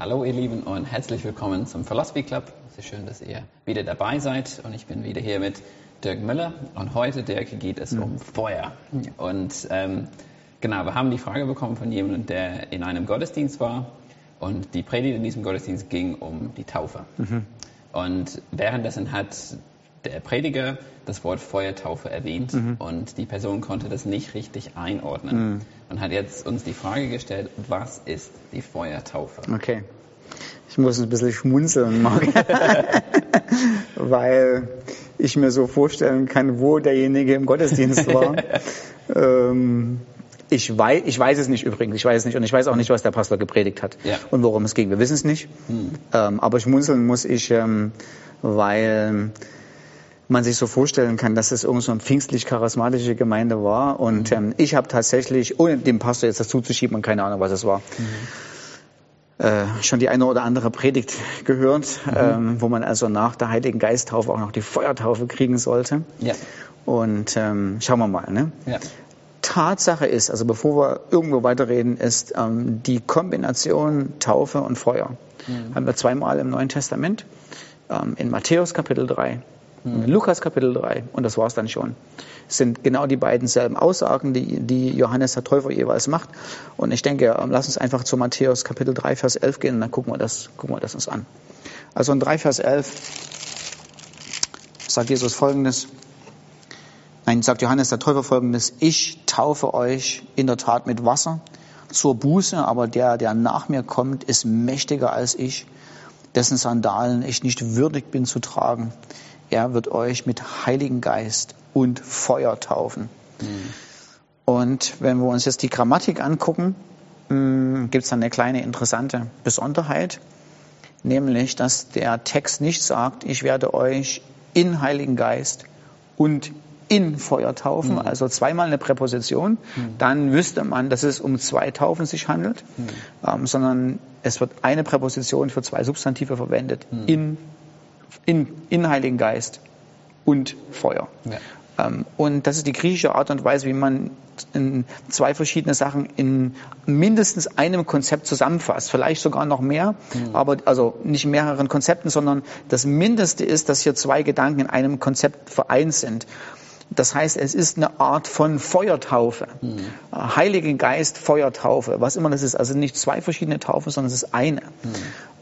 Hallo ihr Lieben und herzlich willkommen zum Philosophy Club. Es ist schön, dass ihr wieder dabei seid und ich bin wieder hier mit Dirk Müller und heute, Dirk, geht es um Feuer. Und ähm, genau, wir haben die Frage bekommen von jemandem, der in einem Gottesdienst war und die Predigt in diesem Gottesdienst ging um die Taufe. Und währenddessen hat der Prediger das Wort Feuertaufe erwähnt und die Person konnte das nicht richtig einordnen und hat jetzt uns die Frage gestellt, was ist die Feuertaufe? Okay. Ich muss ein bisschen schmunzeln, Marc, weil ich mir so vorstellen kann, wo derjenige im Gottesdienst war. ähm, ich weiß, ich weiß es nicht übrigens, ich weiß es nicht und ich weiß auch nicht, was der Pastor gepredigt hat Ja. und worum es ging. Wir wissen es nicht, ähm, aber schmunzeln muss ich, ähm, weil man sich so vorstellen kann, dass es irgend so eine pfingstlich-charismatische Gemeinde war. Und ähm, ich habe tatsächlich, ohne dem Pastor jetzt das zuzuschieben und keine Ahnung, was es war, äh, schon die eine oder andere Predigt gehört, ähm, wo man also nach der Heiligen Geisttaufe auch noch die Feuertaufe kriegen sollte. Ja. Und ähm, schauen wir mal. Ne? Ja. Tatsache ist, also bevor wir irgendwo weiterreden, ist ähm, die Kombination Taufe und Feuer. Haben wir zweimal im Neuen Testament. Ähm, in Matthäus Kapitel 3 und in Lukas Kapitel 3. Und das war's dann schon. Es sind genau die beiden selben Aussagen, die, die Johannes der Täufer jeweils macht. Und ich denke, ähm, lass uns einfach zu Matthäus Kapitel 3, Vers 11 gehen und dann gucken wir das, gucken wir das uns an. Also in 3, Vers 11 sagt Jesus folgendes. Nein, sagt Johannes der Täufer folgendes, ich taufe euch in der Tat mit Wasser zur Buße, aber der, der nach mir kommt, ist mächtiger als ich, dessen Sandalen ich nicht würdig bin zu tragen. Er wird euch mit Heiligen Geist und Feuer taufen. Und wenn wir uns jetzt die Grammatik angucken, gibt es dann eine kleine interessante Besonderheit, nämlich dass der Text nicht sagt, ich werde euch in Heiligen Geist und in Feuer taufen, also zweimal eine Präposition, dann wüsste man, dass es um zwei Taufen sich handelt, ähm, sondern es wird eine Präposition für zwei Substantive verwendet, in, in, in Heiligen Geist und Feuer. Ja. Ähm, Und das ist die griechische Art und Weise, wie man in zwei verschiedene Sachen in mindestens einem Konzept zusammenfasst. Vielleicht sogar noch mehr, aber also nicht mehreren Konzepten, sondern das Mindeste ist, dass hier zwei Gedanken in einem Konzept vereint sind. Das heißt, es ist eine Art von Feuertaufe. Äh, Heiligen Geist, Feuertaufe, was immer das ist. Also nicht zwei verschiedene Taufen, sondern es ist eine.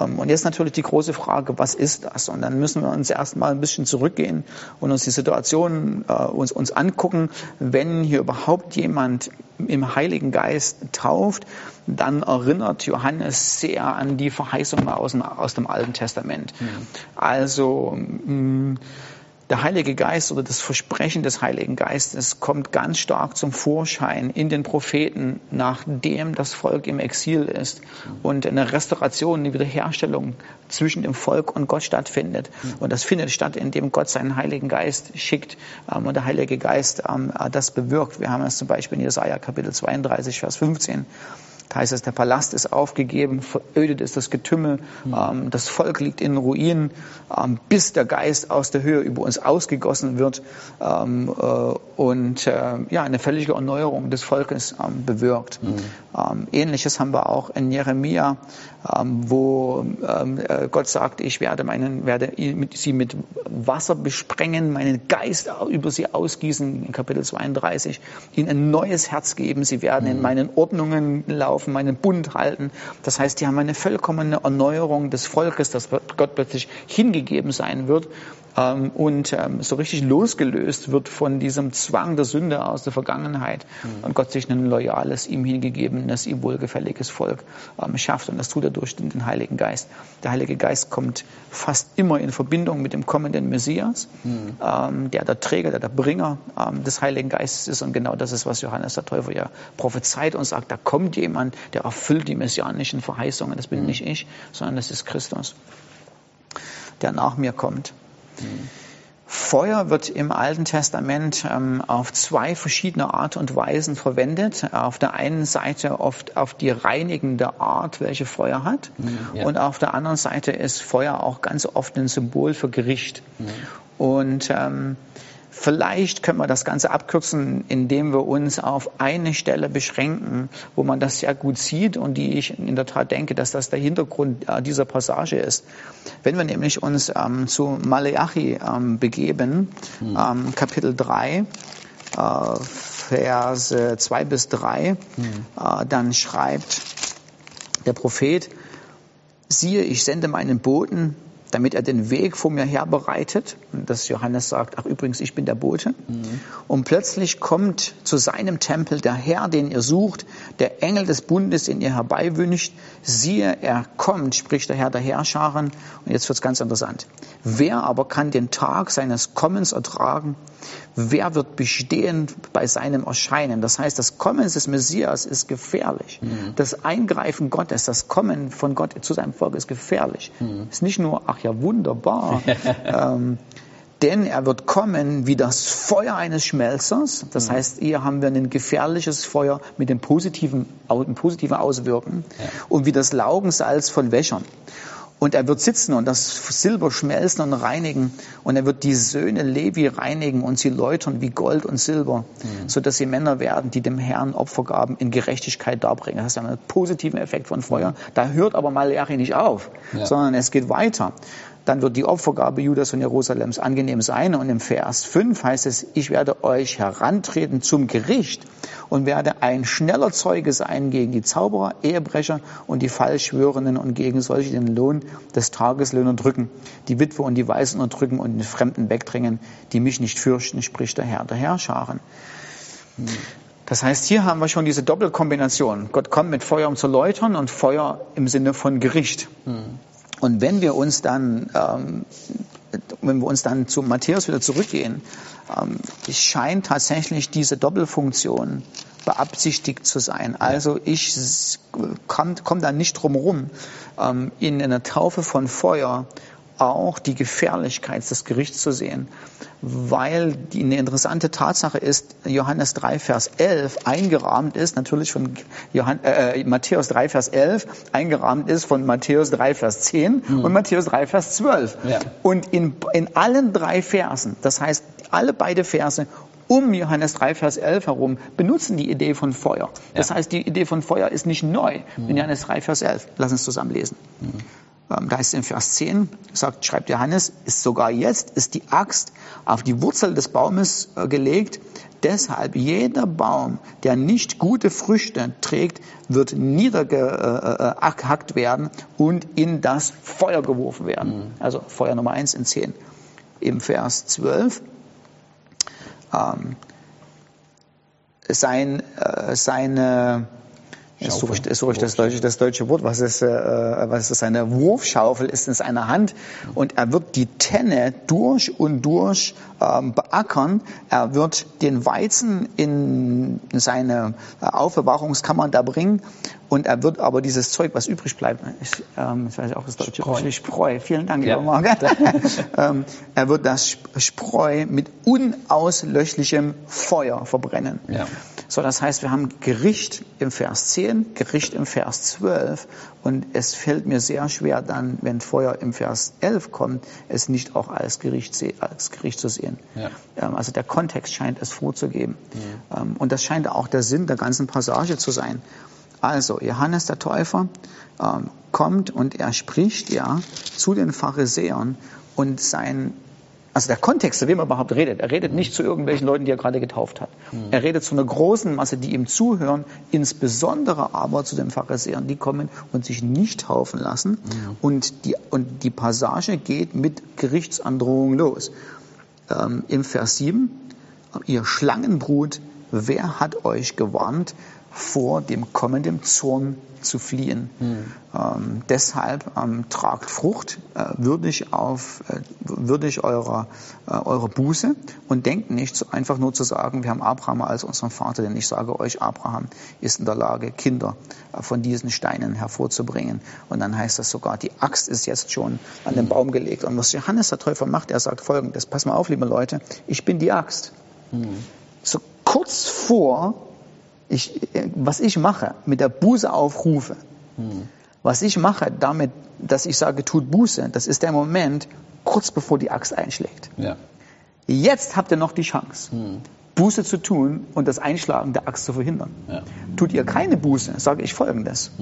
Ähm, Und jetzt natürlich die große Frage, was ist das? Und dann müssen wir uns erstmal ein bisschen zurückgehen und uns die Situation äh, uns, uns angucken, wenn hier überhaupt jemand im Heiligen Geist tauft, dann erinnert Johannes sehr an die Verheißungen aus dem, aus dem Alten Testament. Also mh, der Heilige Geist oder das Versprechen des Heiligen Geistes kommt ganz stark zum Vorschein in den Propheten, nachdem das Volk im Exil ist und eine Restauration, eine Wiederherstellung zwischen dem Volk und Gott stattfindet. Und das findet statt, indem Gott seinen Heiligen Geist schickt ähm, und der Heilige Geist ähm, das bewirkt. Wir haben es zum Beispiel in Jesaja Kapitel 32, Vers 15. Da heißt es, der Palast ist aufgegeben, verödet ist das Getümmel, ähm, das Volk liegt in Ruinen, ähm, bis der Geist aus der Höhe über uns ausgegossen wird ähm, äh, und äh, ja, eine völlige Erneuerung des Volkes bewirkt. Ähm, Ähnliches haben wir auch in Jeremia, wo äh, Gott sagt, ich werde, meinen, werde sie mit Wasser besprengen, meinen Geist über sie ausgießen, in Kapitel 32, ihnen ein neues Herz geben, sie werden in meinen Ordnungen laufen, meinen Bund halten. Das heißt, die haben eine vollkommene Erneuerung des Volkes, das Gott plötzlich hingegeben sein wird und ähm, so richtig losgelöst wird von diesem Zwang der Sünde aus der Vergangenheit und Gott sich ein loyales, ihm hingegebenes, ihm wohlgefälliges Volk ähm, schafft. Und das tut er durch den, Heiligen Geist. Der Heilige Geist kommt fast immer in Verbindung mit dem kommenden Messias, ähm, der der Träger, der der Bringer ähm, des Heiligen Geistes ist. Und genau das ist, was Johannes der Täufer ja prophezeit und sagt, da kommt jemand, der erfüllt die messianischen Verheißungen. Das bin nicht ich, sondern das ist Christus, der nach mir kommt. Feuer wird im Alten Testament ähm, auf zwei verschiedene Art und Weisen verwendet. Auf der einen Seite oft auf die reinigende Art, welche Feuer hat. ja. Und auf der anderen Seite ist Feuer auch ganz oft ein Symbol für Gericht. Und ähm, Vielleicht können wir das Ganze abkürzen, indem wir uns auf eine Stelle beschränken, wo man das sehr gut sieht und die ich in der Tat denke, dass das der Hintergrund äh, dieser Passage ist. Wenn wir nämlich uns ähm, zu Maleachi ähm, begeben, mhm. ähm, Kapitel 3, äh, Verse 2 bis 3, mhm. äh, dann schreibt der Prophet, siehe, ich sende meinen Boten, damit er den Weg vor mir her bereitet. Und dass Johannes sagt, ach übrigens, ich bin der Bote. Mhm. Und plötzlich kommt zu seinem Tempel der Herr, den ihr sucht, der Engel des Bundes, den ihr herbeiwünscht. Siehe, er kommt, spricht der Herr der Herrscharen. Und jetzt wird's ganz interessant. Wer aber kann den Tag seines Kommens ertragen? Wer wird bestehen bei seinem Erscheinen? Das heißt, das Kommen des Messias ist gefährlich. Mhm. Das Eingreifen Gottes, das Kommen von Gott zu seinem Volk ist gefährlich. Mhm. Ist nicht nur, ach ja, wunderbar. ähm, denn er wird kommen wie das Feuer eines Schmelzers. Das mhm. heißt, hier haben wir ein gefährliches Feuer mit dem positiven, positiven Auswirken ja. und wie das Laugensalz von Wäschern. Und er wird sitzen und das Silber schmelzen und reinigen. Und er wird die Söhne Levi reinigen und sie läutern wie Gold und Silber, mhm. sodass sie Männer werden, die dem Herrn Opfergaben in Gerechtigkeit darbringen. Das ist einen positiven Effekt von Feuer. Da hört aber Malachi nicht auf, ja. sondern es geht weiter dann wird die Opfergabe Judas und Jerusalems angenehm sein. Und im Vers 5 heißt es, ich werde euch herantreten zum Gericht und werde ein schneller Zeuge sein gegen die Zauberer, Ehebrecher und die Fallschwörenden und gegen solche den Lohn des Tageslöhner drücken, die Witwe und die Weisen unterdrücken und den Fremden wegdrängen, die mich nicht fürchten, spricht der Herr der Herrscharen. Das heißt, hier haben wir schon diese Doppelkombination. Gott kommt mit Feuer, um zu läutern und Feuer im Sinne von Gericht. Mhm. Und wenn wir uns dann, ähm, wenn wir uns dann zu Matthäus wieder zurückgehen, ähm, scheint tatsächlich diese Doppelfunktion beabsichtigt zu sein. Also ich komme komm da nicht drum herum, ähm, in einer Taufe von Feuer auch die Gefährlichkeit des Gerichts zu sehen, weil die, eine interessante Tatsache ist, Johannes 3, Vers 11 eingerahmt ist, natürlich von Johann, äh, Matthäus 3, Vers 11 eingerahmt ist von Matthäus 3, Vers 10 mhm. und Matthäus 3, Vers 12. Ja. Und in, in allen drei Versen, das heißt alle beide Verse um Johannes 3, Vers 11 herum benutzen die Idee von Feuer. Das ja. heißt, die Idee von Feuer ist nicht neu mhm. in Johannes 3, Vers 11. Lass uns zusammen lesen. Mhm. Ähm, da heißt es in Vers 10, sagt, schreibt Johannes, ist sogar jetzt, ist die Axt auf die Wurzel des Baumes äh, gelegt. Deshalb jeder Baum, der nicht gute Früchte trägt, wird niedergehackt äh, äh, werden und in das Feuer geworfen werden. Mhm. Also Feuer Nummer 1 in 10. Im Vers 12. Ähm, sein, äh, seine Jetzt suche ich, suche ich das, deutsche, das deutsche Wort. Was ist, äh, was ist eine Wurfschaufel? Ist in seiner Hand. Und er wird die Tenne durch und durch ähm, beackern. Er wird den Weizen in seine Aufbewahrungskammer da bringen. Und er wird aber dieses Zeug, was übrig bleibt, ich, ähm, ich weiß auch das deutsche Spreu. Spreu. Vielen Dank, ja. lieber Marc. ähm, er wird das Spreu mit unauslöschlichem Feuer verbrennen. Ja. So, das heißt, wir haben Gericht im Vers 10, Gericht im Vers 12 und es fällt mir sehr schwer dann, wenn Feuer im Vers 11 kommt, es nicht auch als Gericht, als Gericht zu sehen. Ja. Ähm, also der Kontext scheint es vorzugeben. Ja. Ähm, und das scheint auch der Sinn der ganzen Passage zu sein. Also, Johannes der Täufer ähm, kommt und er spricht ja zu den Pharisäern und sein also der Kontext, zu wem er überhaupt redet. Er redet nicht zu irgendwelchen Leuten, die er gerade getauft hat. Mhm. Er redet zu einer großen Masse, die ihm zuhören, insbesondere aber zu den Pharisäern, die kommen und sich nicht taufen lassen. Mhm. Und, die, und die Passage geht mit Gerichtsandrohung los. Ähm, Im Vers 7, ihr Schlangenbrut, wer hat euch gewarnt, vor dem kommenden Zorn zu fliehen. Mhm. Ähm, deshalb ähm, tragt Frucht äh, würdig auf äh, würdig eurer äh, eurer Buße und denkt nicht so einfach nur zu sagen, wir haben Abraham als unseren Vater, denn ich sage euch, Abraham ist in der Lage, Kinder äh, von diesen Steinen hervorzubringen. Und dann heißt das sogar, die Axt ist jetzt schon an den Baum gelegt. Und was Johannes der Täufer macht, er sagt folgendes, pass mal auf, liebe Leute, ich bin die Axt. Mhm. So kurz vor ich, was ich mache, mit der Buße aufrufe, hm. was ich mache damit, dass ich sage, tut Buße, das ist der Moment, kurz bevor die Axt einschlägt. Ja. Jetzt habt ihr noch die Chance, Buße zu tun und das Einschlagen der Axt zu verhindern. Ja. Tut ihr keine Buße, sage ich Folgendes.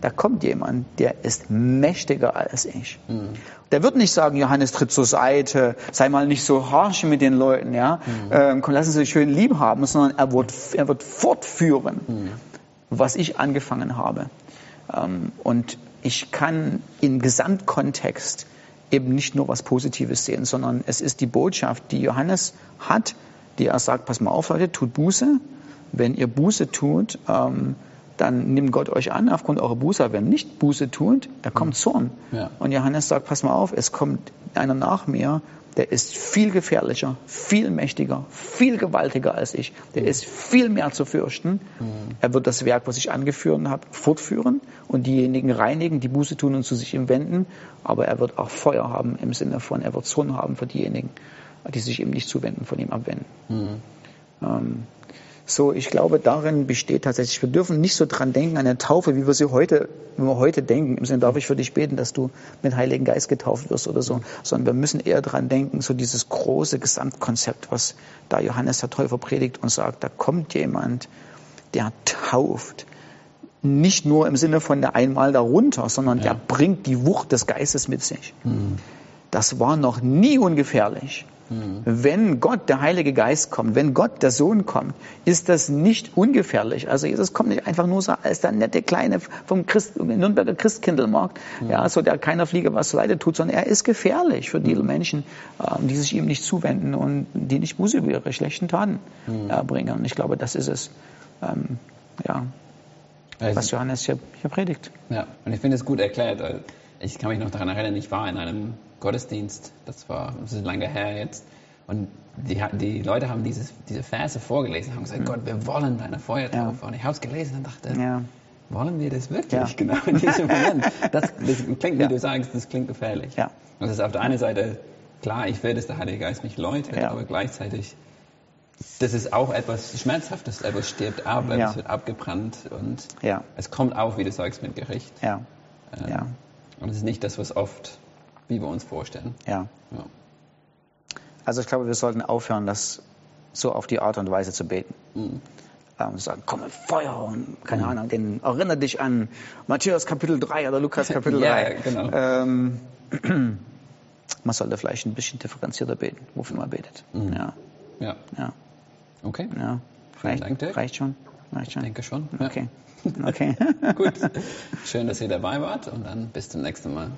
Da kommt jemand, der ist mächtiger als ich. Der wird nicht sagen, Johannes, tritt zur Seite, sei mal nicht so harsch mit den Leuten, ja, ähm, komm, lassen Sie sich schön lieb haben, sondern er wird, er wird fortführen, was ich angefangen habe. Ähm, und ich kann im Gesamtkontext eben nicht nur was Positives sehen, sondern es ist die Botschaft, die Johannes hat, die er sagt, pass mal auf, Leute, tut Buße. Wenn ihr Buße tut, ähm, dann nimmt Gott euch an aufgrund eurer Buße. Wenn nicht Buße tut, da kommt Zorn. Ja. Und Johannes sagt, pass mal auf, es kommt einer nach mir, der ist viel gefährlicher, viel mächtiger, viel gewaltiger als ich. Der ist viel mehr zu fürchten. Er wird das Werk, was ich angeführt habe, fortführen und diejenigen reinigen, die Buße tun und zu sich ihm wenden. Aber er wird auch Feuer haben im Sinne von, er wird Zorn haben für diejenigen, die sich ihm nicht zuwenden, von ihm abwenden. Ähm, so, ich glaube, darin besteht tatsächlich, wir dürfen nicht so dran denken an eine Taufe, wie wir sie heute, wie wir heute denken. Im Sinne, darf ich für dich beten, dass du mit Heiligen Geist getauft wirst oder so. Sondern wir müssen eher dran denken, so dieses große Gesamtkonzept, was da Johannes der Täufer predigt und sagt, da kommt jemand, der tauft. Nicht nur im Sinne von der einmal darunter, sondern der bringt die Wucht des Geistes mit sich. Das war noch nie ungefährlich. Wenn Gott, der Heilige Geist kommt, wenn Gott, der Sohn kommt, ist das nicht ungefährlich. Also Jesus kommt nicht einfach nur so als der nette Kleine vom Christ, Nürnberger Christkindlmarkt, ja, so der keiner Fliege was leide tut, sondern er ist gefährlich für die Menschen, ähm, die sich ihm nicht zuwenden und die nicht Buße über ihre schlechten Taten äh, bringen. Und ich glaube, das ist es, ähm, ja, Also- was Johannes hier, hier predigt. Ja, und ich finde es gut erklärt. Ich kann mich noch daran erinnern, ich war in einem Gottesdienst, das war, das ist lange her jetzt, und die, die Leute haben dieses, diese Verse vorgelesen, haben gesagt, Gott, wir wollen deine Feuertaufe. Und ich habe es gelesen und dachte, Ja. wollen wir das wirklich? Ja. Genau in diesem Moment. Das, das klingt, wie Ja. du sagst, das klingt gefährlich. Ja. Und es ist auf der einen Seite, klar, ich will, dass der Heilige Geist mich läutet, Ja. aber gleichzeitig, das ist auch etwas Schmerzhaftes, etwas stirbt ab, Ja. wird abgebrannt und Ja. es kommt auch, wie du sagst, mit Gericht. Ja, Ähm, ja, Und es ist nicht das, was oft, wie wir uns vorstellen. ja. Ja. Also ich glaube, wir sollten aufhören, das so auf die Art und Weise zu beten. Mhm. Ähm, sagen, komm mit Feuer und keine Ahnung, den, erinnere dich an Matthäus Kapitel 3 oder Lukas Kapitel Ja, 3. ja, genau. Ähm, man sollte vielleicht ein bisschen differenzierter beten, wofür man betet. Mhm. Ja, ja. ja, Okay. ja. Vielen Reicht, reicht schon. Reicht Ich schon. denke schon. Ja. Okay. Okay. Gut. Schön, dass ihr dabei wart und dann bis zum nächsten Mal.